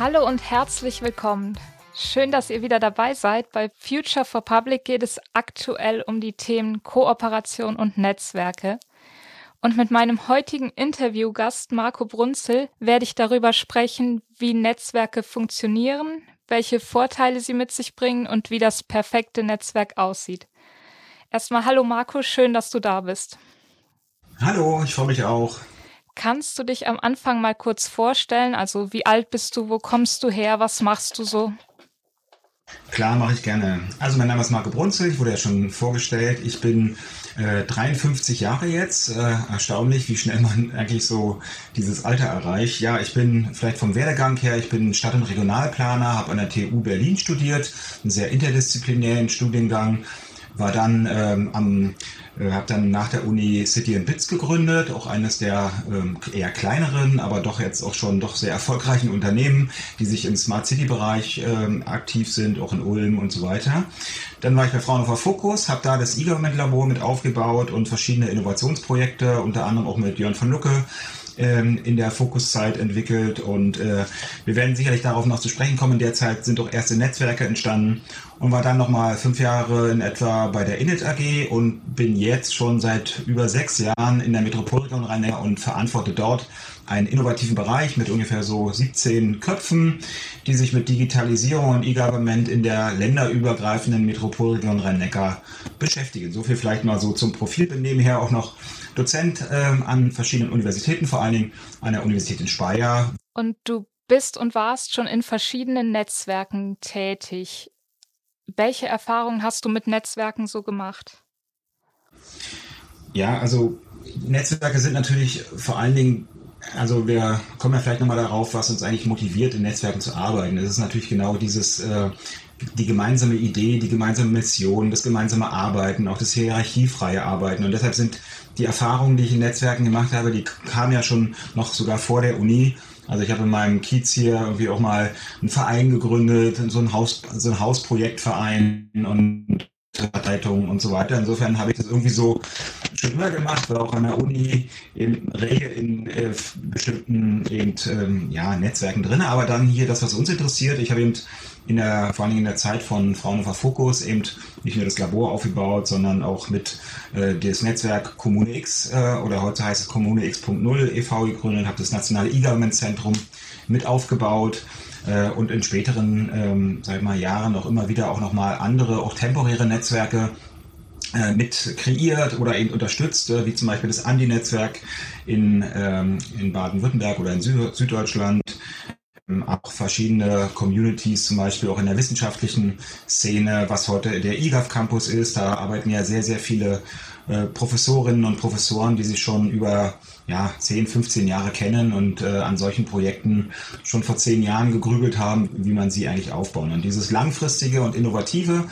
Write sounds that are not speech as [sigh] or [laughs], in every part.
Hallo und herzlich willkommen. Schön, dass ihr wieder dabei seid. Bei Future for Public geht es aktuell um die Themen Kooperation und Netzwerke. Und mit meinem heutigen Interviewgast Marco Brunzel werde ich darüber sprechen, wie Netzwerke funktionieren, welche Vorteile sie mit sich bringen und wie das perfekte Netzwerk aussieht. Erstmal hallo Marco, schön, dass du da bist. Hallo, ich freue mich auch. Kannst du dich am Anfang mal kurz vorstellen? Also wie alt bist du, wo kommst du her, was machst du so? Klar, mache ich gerne. Also mein Name ist Marco Brunzel, ich wurde ja schon vorgestellt. Ich bin äh, 53 Jahre jetzt. Äh, erstaunlich, wie schnell man [laughs] eigentlich so dieses Alter erreicht. Ja, ich bin vielleicht vom Werdegang her, ich bin Stadt- und Regionalplaner, habe an der TU Berlin studiert, einen sehr interdisziplinären Studiengang war dann ähm, am äh, habe dann nach der Uni City in Bits gegründet, auch eines der ähm, eher kleineren, aber doch jetzt auch schon doch sehr erfolgreichen Unternehmen, die sich im Smart City Bereich ähm, aktiv sind, auch in Ulm und so weiter. Dann war ich bei Fraunhofer Fokus, habe da das E-Government Labor mit aufgebaut und verschiedene Innovationsprojekte, unter anderem auch mit Jörn von Lucke ähm, in der Fokuszeit entwickelt und äh, wir werden sicherlich darauf noch zu sprechen kommen. Derzeit sind auch erste Netzwerke entstanden und war dann nochmal fünf Jahre in etwa bei der Init AG und bin jetzt schon seit über sechs Jahren in der Metropolregion rhein und verantworte dort einen innovativen Bereich mit ungefähr so 17 Köpfen, die sich mit Digitalisierung und E-Government in der länderübergreifenden Metropolregion Rhein-Neckar beschäftigen. So viel vielleicht mal so zum Profil. Bin nebenher auch noch Dozent ähm, an verschiedenen Universitäten, vor allen Dingen an der Universität in Speyer. Und du bist und warst schon in verschiedenen Netzwerken tätig. Welche Erfahrungen hast du mit Netzwerken so gemacht? Ja, also Netzwerke sind natürlich vor allen Dingen also wir kommen ja vielleicht nochmal darauf, was uns eigentlich motiviert, in Netzwerken zu arbeiten. Das ist natürlich genau dieses, äh, die gemeinsame Idee, die gemeinsame Mission, das gemeinsame Arbeiten, auch das hierarchiefreie Arbeiten. Und deshalb sind die Erfahrungen, die ich in Netzwerken gemacht habe, die kamen ja schon noch sogar vor der Uni. Also ich habe in meinem Kiez hier irgendwie auch mal einen Verein gegründet, so ein Haus, so ein Hausprojektverein und Leitung und so weiter. Insofern habe ich das irgendwie so schon immer gemacht, war auch an der Uni in rege in äh, bestimmten eben, ähm, ja, Netzwerken drin. Aber dann hier das, was uns interessiert. Ich habe eben in der, vor allem in der Zeit von Fraunhofer Fokus eben nicht nur das Labor aufgebaut, sondern auch mit äh, das Netzwerk X äh, oder heute heißt es Kommune X.0 e.V. gegründet, habe das nationale E-Government-Zentrum mit aufgebaut äh, und in späteren ähm, sag mal, Jahren auch immer wieder auch nochmal andere, auch temporäre Netzwerke äh, mit kreiert oder eben unterstützt, äh, wie zum Beispiel das Andi-Netzwerk in, ähm, in Baden-Württemberg oder in Süd Süddeutschland. Ähm, auch verschiedene Communities, zum Beispiel auch in der wissenschaftlichen Szene, was heute der IGAF Campus ist. Da arbeiten ja sehr, sehr viele äh, Professorinnen und Professoren, die sich schon über ja, 10, 15 Jahre kennen und äh, an solchen Projekten schon vor zehn Jahren gegrübelt haben, wie man sie eigentlich aufbauen. Und dieses langfristige und innovative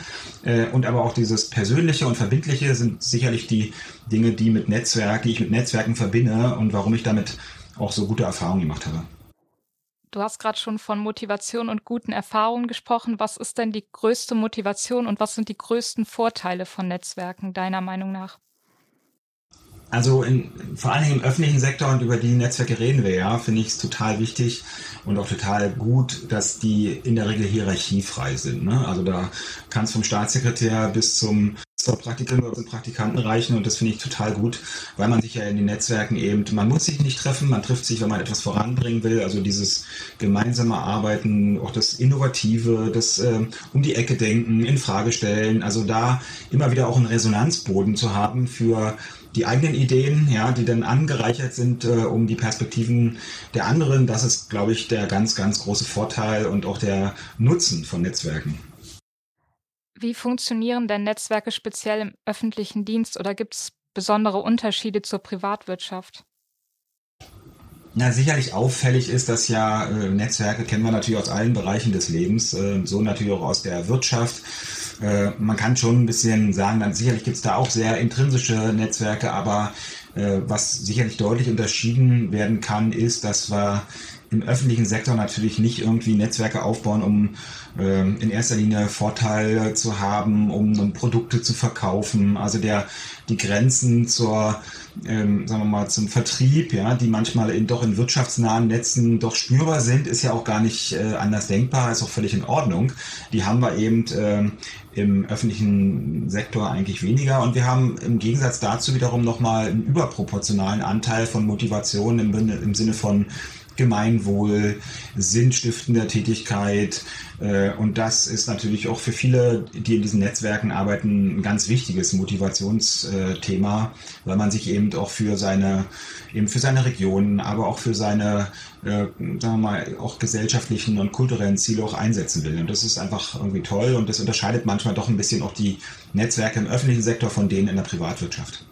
äh, und aber auch dieses persönliche und verbindliche sind sicherlich die Dinge, die mit Netzwerk, die ich mit Netzwerken verbinde und warum ich damit auch so gute Erfahrungen gemacht habe. Du hast gerade schon von Motivation und guten Erfahrungen gesprochen. Was ist denn die größte Motivation und was sind die größten Vorteile von Netzwerken deiner Meinung nach? Also in, vor allen Dingen im öffentlichen Sektor und über die Netzwerke reden wir ja, finde ich es total wichtig und auch total gut, dass die in der Regel hierarchiefrei sind. Ne? Also da kann es vom Staatssekretär bis zum zur Praktikanten oder zum Praktikanten reichen und das finde ich total gut, weil man sich ja in den Netzwerken eben, man muss sich nicht treffen, man trifft sich, wenn man etwas voranbringen will, also dieses gemeinsame Arbeiten, auch das Innovative, das äh, um die Ecke denken, in Frage stellen, also da immer wieder auch einen Resonanzboden zu haben für die eigenen Ideen, ja, die dann angereichert sind äh, um die Perspektiven der anderen. Das ist, glaube ich, der ganz, ganz große Vorteil und auch der Nutzen von Netzwerken. Wie funktionieren denn Netzwerke speziell im öffentlichen Dienst oder gibt es besondere Unterschiede zur Privatwirtschaft? Na, sicherlich auffällig ist, dass ja äh, Netzwerke kennen wir natürlich aus allen Bereichen des Lebens, äh, so natürlich auch aus der Wirtschaft. Äh, man kann schon ein bisschen sagen, dann sicherlich gibt es da auch sehr intrinsische Netzwerke, aber äh, was sicherlich deutlich unterschieden werden kann, ist, dass wir im öffentlichen Sektor natürlich nicht irgendwie Netzwerke aufbauen, um äh, in erster Linie Vorteile zu haben, um Produkte zu verkaufen. Also der die Grenzen zur ähm, sagen wir mal, zum Vertrieb, ja, die manchmal in, doch in wirtschaftsnahen Netzen doch spürbar sind, ist ja auch gar nicht äh, anders denkbar, ist auch völlig in Ordnung. Die haben wir eben äh, im öffentlichen Sektor eigentlich weniger und wir haben im Gegensatz dazu wiederum nochmal einen überproportionalen Anteil von Motivation im, im Sinne von Gemeinwohl, sinnstiftender Tätigkeit. Äh, und das ist natürlich auch für viele, die in diesen Netzwerken arbeiten, ein ganz wichtiges Motivationsthema, weil man sich eben auch für seine, eben für seine Region, aber auch für seine, äh, sagen wir mal, auch gesellschaftlichen und kulturellen Ziele auch einsetzen will. Und das ist einfach irgendwie toll und das unterscheidet manchmal doch ein bisschen auch die Netzwerke im öffentlichen Sektor von denen in der Privatwirtschaft.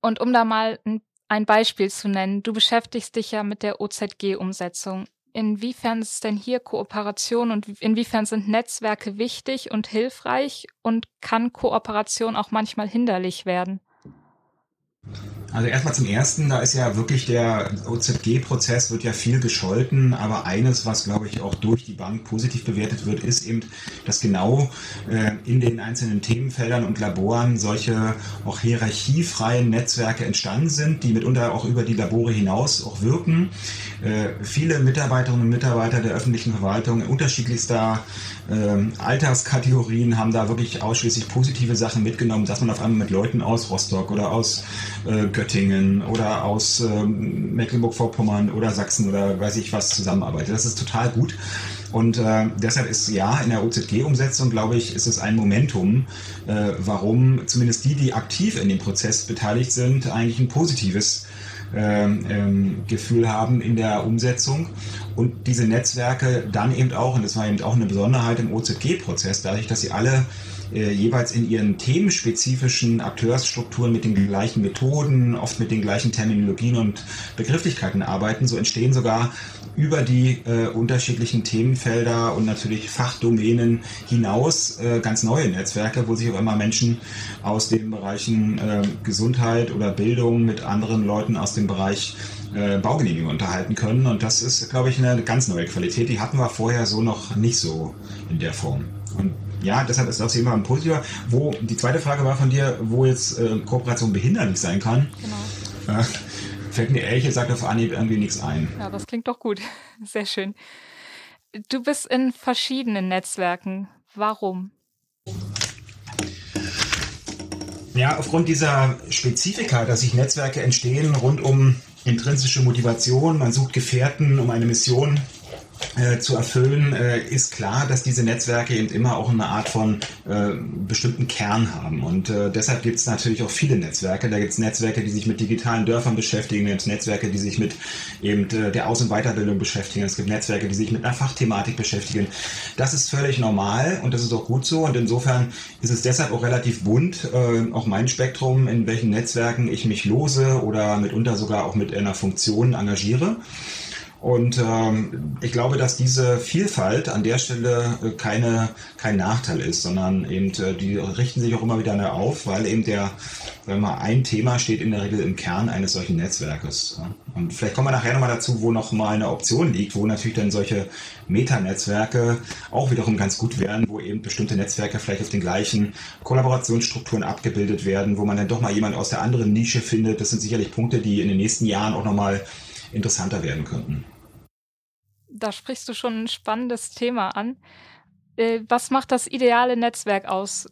Und um da mal ein ein Beispiel zu nennen. Du beschäftigst dich ja mit der OZG-Umsetzung. Inwiefern ist denn hier Kooperation und inwiefern sind Netzwerke wichtig und hilfreich und kann Kooperation auch manchmal hinderlich werden? Also erstmal zum ersten, da ist ja wirklich der OZG-Prozess wird ja viel gescholten, aber eines, was glaube ich auch durch die Bank positiv bewertet wird, ist eben, dass genau äh, in den einzelnen Themenfeldern und Laboren solche auch hierarchiefreien Netzwerke entstanden sind, die mitunter auch über die Labore hinaus auch wirken. Äh, viele Mitarbeiterinnen und Mitarbeiter der öffentlichen Verwaltung unterschiedlichster äh, Alterskategorien haben da wirklich ausschließlich positive Sachen mitgenommen, dass man auf einmal mit Leuten aus Rostock oder aus äh, Göttingen oder aus ähm, Mecklenburg-Vorpommern oder Sachsen oder weiß ich was zusammenarbeitet. Das ist total gut. Und äh, deshalb ist ja in der OZG-Umsetzung, glaube ich, ist es ein Momentum, äh, warum zumindest die, die aktiv in dem Prozess beteiligt sind, eigentlich ein positives ähm, ähm, Gefühl haben in der Umsetzung und diese Netzwerke dann eben auch, und das war eben auch eine Besonderheit im OZG-Prozess, dadurch, dass sie alle äh, jeweils in ihren themenspezifischen Akteursstrukturen mit den gleichen Methoden, oft mit den gleichen Terminologien und Begrifflichkeiten arbeiten. So entstehen sogar über die äh, unterschiedlichen Themenfelder und natürlich Fachdomänen hinaus äh, ganz neue Netzwerke, wo sich auch immer Menschen aus den Bereichen äh, Gesundheit oder Bildung mit anderen Leuten aus dem Bereich äh, Baugenehmigung unterhalten können. Und das ist, glaube ich, eine ganz neue Qualität. Die hatten wir vorher so noch nicht so in der Form. Und ja, deshalb ist das immer ein positiver. Wo die zweite Frage war von dir, wo jetzt äh, Kooperation behinderlich sein kann. Genau. Äh, fällt mir ehrlich gesagt auf Anhieb irgendwie nichts ein. Ja, das klingt doch gut. [laughs] Sehr schön. Du bist in verschiedenen Netzwerken. Warum? Ja, aufgrund dieser Spezifika, dass sich Netzwerke entstehen rund um intrinsische Motivation, man sucht Gefährten, um eine Mission äh, zu erfüllen, äh, ist klar, dass diese Netzwerke eben immer auch eine Art von äh, bestimmten Kern haben. Und äh, deshalb gibt es natürlich auch viele Netzwerke. Da gibt es Netzwerke, die sich mit digitalen Dörfern beschäftigen, es Netzwerke, die sich mit eben äh, der Aus- und Weiterbildung beschäftigen. Es gibt Netzwerke, die sich mit einer Fachthematik beschäftigen. Das ist völlig normal und das ist auch gut so. Und insofern ist es deshalb auch relativ bunt, äh, auch mein Spektrum, in welchen Netzwerken ich mich lose oder mitunter sogar auch mit einer Funktion engagiere. Und ähm, ich glaube, dass diese Vielfalt an der Stelle äh, keine, kein Nachteil ist, sondern eben äh, die richten sich auch immer wieder neu auf, weil eben der, wenn man ein Thema steht in der Regel im Kern eines solchen Netzwerkes. Und vielleicht kommen wir nachher nochmal dazu, wo noch mal eine Option liegt, wo natürlich dann solche Metanetzwerke auch wiederum ganz gut wären, wo eben bestimmte Netzwerke vielleicht auf den gleichen Kollaborationsstrukturen abgebildet werden, wo man dann doch mal jemand aus der anderen Nische findet. Das sind sicherlich Punkte, die in den nächsten Jahren auch nochmal interessanter werden könnten da sprichst du schon ein spannendes Thema an. Äh, was macht das ideale Netzwerk aus?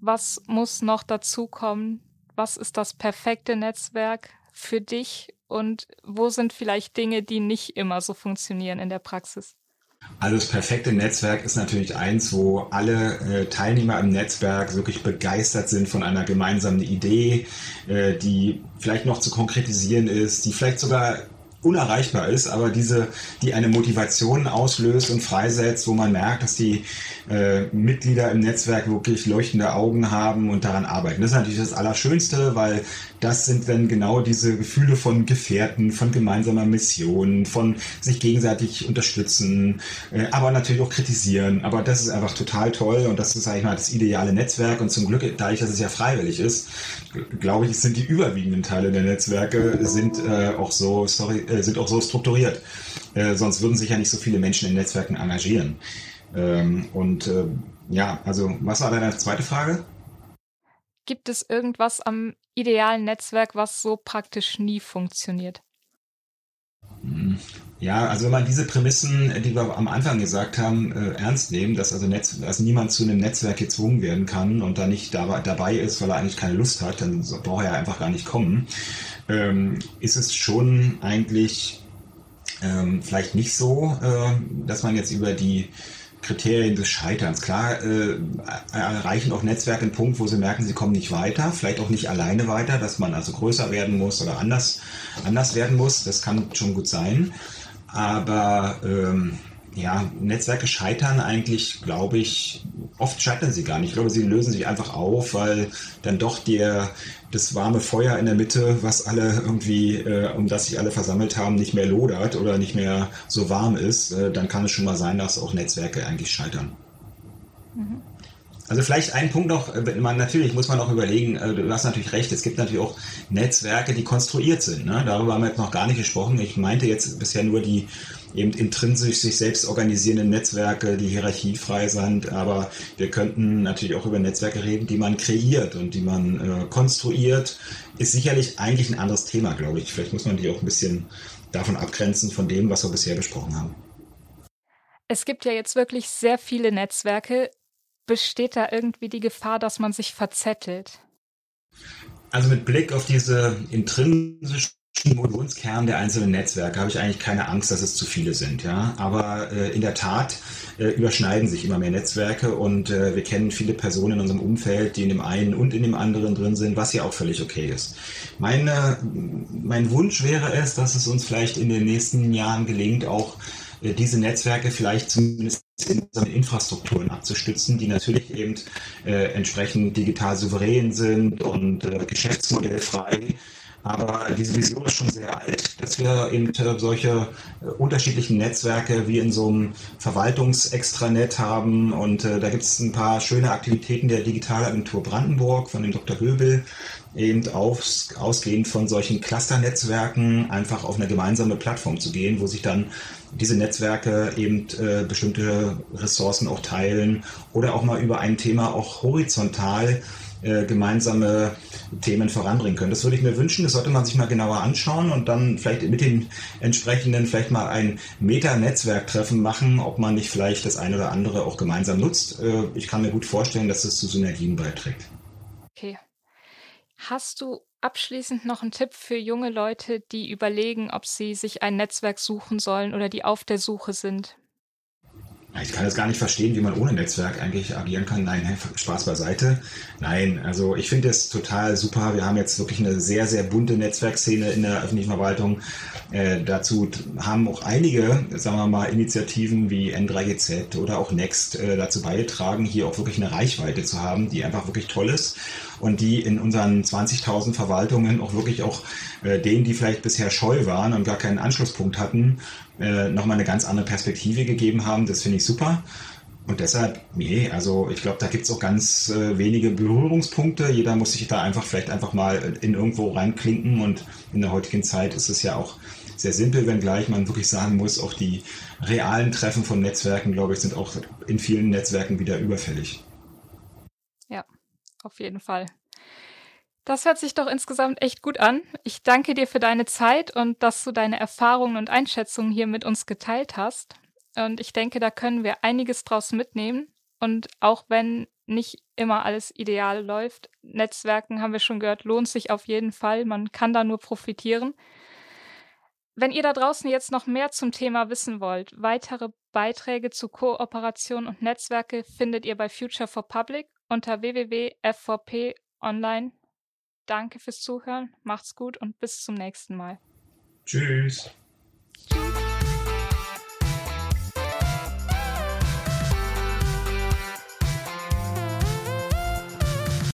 Was muss noch dazukommen? Was ist das perfekte Netzwerk für dich? Und wo sind vielleicht Dinge, die nicht immer so funktionieren in der Praxis? Also das perfekte Netzwerk ist natürlich eins, wo alle äh, Teilnehmer im Netzwerk wirklich begeistert sind von einer gemeinsamen Idee, äh, die vielleicht noch zu konkretisieren ist, die vielleicht sogar unerreichbar ist, aber diese, die eine Motivation auslöst und freisetzt, wo man merkt, dass die äh, Mitglieder im Netzwerk wirklich leuchtende Augen haben und daran arbeiten. Das ist natürlich das Allerschönste, weil das sind dann genau diese Gefühle von Gefährten, von gemeinsamer Mission, von sich gegenseitig unterstützen, äh, aber natürlich auch kritisieren. Aber das ist einfach total toll und das ist, sag ich mal, das ideale Netzwerk. Und zum Glück, dadurch, dass es ja freiwillig ist, glaube ich, sind die überwiegenden Teile der Netzwerke sind äh, auch so, sorry, äh, sind auch so strukturiert. Äh, sonst würden sich ja nicht so viele Menschen in Netzwerken engagieren. Ähm, und äh, ja, also was war deine zweite Frage? Gibt es irgendwas am idealen Netzwerk, was so praktisch nie funktioniert? Ja, also wenn man diese Prämissen, die wir am Anfang gesagt haben, äh, ernst nehmen, dass also, Netz, dass niemand zu einem Netzwerk gezwungen werden kann und da nicht dabei, ist, weil er eigentlich keine Lust hat, dann braucht er einfach gar nicht kommen, ähm, ist es schon eigentlich ähm, vielleicht nicht so, äh, dass man jetzt über die Kriterien des Scheiterns. Klar äh, erreichen auch Netzwerke einen Punkt, wo sie merken, sie kommen nicht weiter, vielleicht auch nicht alleine weiter, dass man also größer werden muss oder anders, anders werden muss. Das kann schon gut sein. Aber ähm, ja, Netzwerke scheitern eigentlich, glaube ich, oft scheitern sie gar nicht. Ich glaube, sie lösen sich einfach auf, weil dann doch der, das warme Feuer in der Mitte, was alle irgendwie, äh, um das sich alle versammelt haben, nicht mehr lodert oder nicht mehr so warm ist. Äh, dann kann es schon mal sein, dass auch Netzwerke eigentlich scheitern. Mhm. Also vielleicht ein Punkt noch, äh, man, natürlich muss man auch überlegen, äh, du hast natürlich recht, es gibt natürlich auch Netzwerke, die konstruiert sind. Ne? Darüber haben wir jetzt noch gar nicht gesprochen. Ich meinte jetzt bisher nur die eben intrinsisch sich selbst organisierenden Netzwerke, die hierarchiefrei sind, aber wir könnten natürlich auch über Netzwerke reden, die man kreiert und die man äh, konstruiert. Ist sicherlich eigentlich ein anderes Thema, glaube ich. Vielleicht muss man die auch ein bisschen davon abgrenzen von dem, was wir bisher besprochen haben. Es gibt ja jetzt wirklich sehr viele Netzwerke besteht da irgendwie die Gefahr, dass man sich verzettelt? Also mit Blick auf diese intrinsischen Motivationskern der einzelnen Netzwerke habe ich eigentlich keine Angst, dass es zu viele sind. Ja? Aber äh, in der Tat äh, überschneiden sich immer mehr Netzwerke und äh, wir kennen viele Personen in unserem Umfeld, die in dem einen und in dem anderen drin sind, was ja auch völlig okay ist. Meine, mein Wunsch wäre es, dass es uns vielleicht in den nächsten Jahren gelingt, auch äh, diese Netzwerke vielleicht zumindest in Infrastrukturen abzustützen, die natürlich eben äh, entsprechend digital souverän sind und äh, geschäftsmodellfrei. Aber diese Vision ist schon sehr alt, dass wir eben äh, solche äh, unterschiedlichen Netzwerke wie in so einem Verwaltungsextranet haben. Und äh, da gibt es ein paar schöne Aktivitäten der Digitalagentur Brandenburg von dem Dr. Höbel, eben aus, ausgehend von solchen Clusternetzwerken einfach auf eine gemeinsame Plattform zu gehen, wo sich dann diese Netzwerke eben äh, bestimmte Ressourcen auch teilen oder auch mal über ein Thema auch horizontal äh, gemeinsame Themen voranbringen können. Das würde ich mir wünschen. Das sollte man sich mal genauer anschauen und dann vielleicht mit den entsprechenden vielleicht mal ein Meta-Netzwerktreffen machen, ob man nicht vielleicht das eine oder andere auch gemeinsam nutzt. Äh, ich kann mir gut vorstellen, dass das zu Synergien beiträgt. Okay. Hast du abschließend noch einen Tipp für junge Leute, die überlegen, ob sie sich ein Netzwerk suchen sollen oder die auf der Suche sind? Ich kann jetzt gar nicht verstehen, wie man ohne Netzwerk eigentlich agieren kann. Nein, Spaß beiseite. Nein, also ich finde es total super. Wir haben jetzt wirklich eine sehr, sehr bunte Netzwerkszene in der öffentlichen Verwaltung. Äh, dazu haben auch einige, sagen wir mal, Initiativen wie N3GZ oder auch Next äh, dazu beigetragen, hier auch wirklich eine Reichweite zu haben, die einfach wirklich toll ist und die in unseren 20.000 Verwaltungen auch wirklich auch äh, denen, die vielleicht bisher scheu waren und gar keinen Anschlusspunkt hatten, äh, nochmal eine ganz andere Perspektive gegeben haben. Das finde ich super. Und deshalb, nee, also ich glaube, da gibt es auch ganz äh, wenige Berührungspunkte. Jeder muss sich da einfach vielleicht einfach mal in irgendwo reinklinken. Und in der heutigen Zeit ist es ja auch sehr simpel, wenngleich man wirklich sagen muss, auch die realen Treffen von Netzwerken, glaube ich, sind auch in vielen Netzwerken wieder überfällig. Ja, auf jeden Fall. Das hört sich doch insgesamt echt gut an. Ich danke dir für deine Zeit und dass du deine Erfahrungen und Einschätzungen hier mit uns geteilt hast. Und ich denke, da können wir einiges draus mitnehmen. Und auch wenn nicht immer alles ideal läuft, Netzwerken, haben wir schon gehört, lohnt sich auf jeden Fall. Man kann da nur profitieren. Wenn ihr da draußen jetzt noch mehr zum Thema wissen wollt, weitere Beiträge zu Kooperation und Netzwerke findet ihr bei Future for Public unter www.f4p online Danke fürs Zuhören, macht's gut und bis zum nächsten Mal. Tschüss.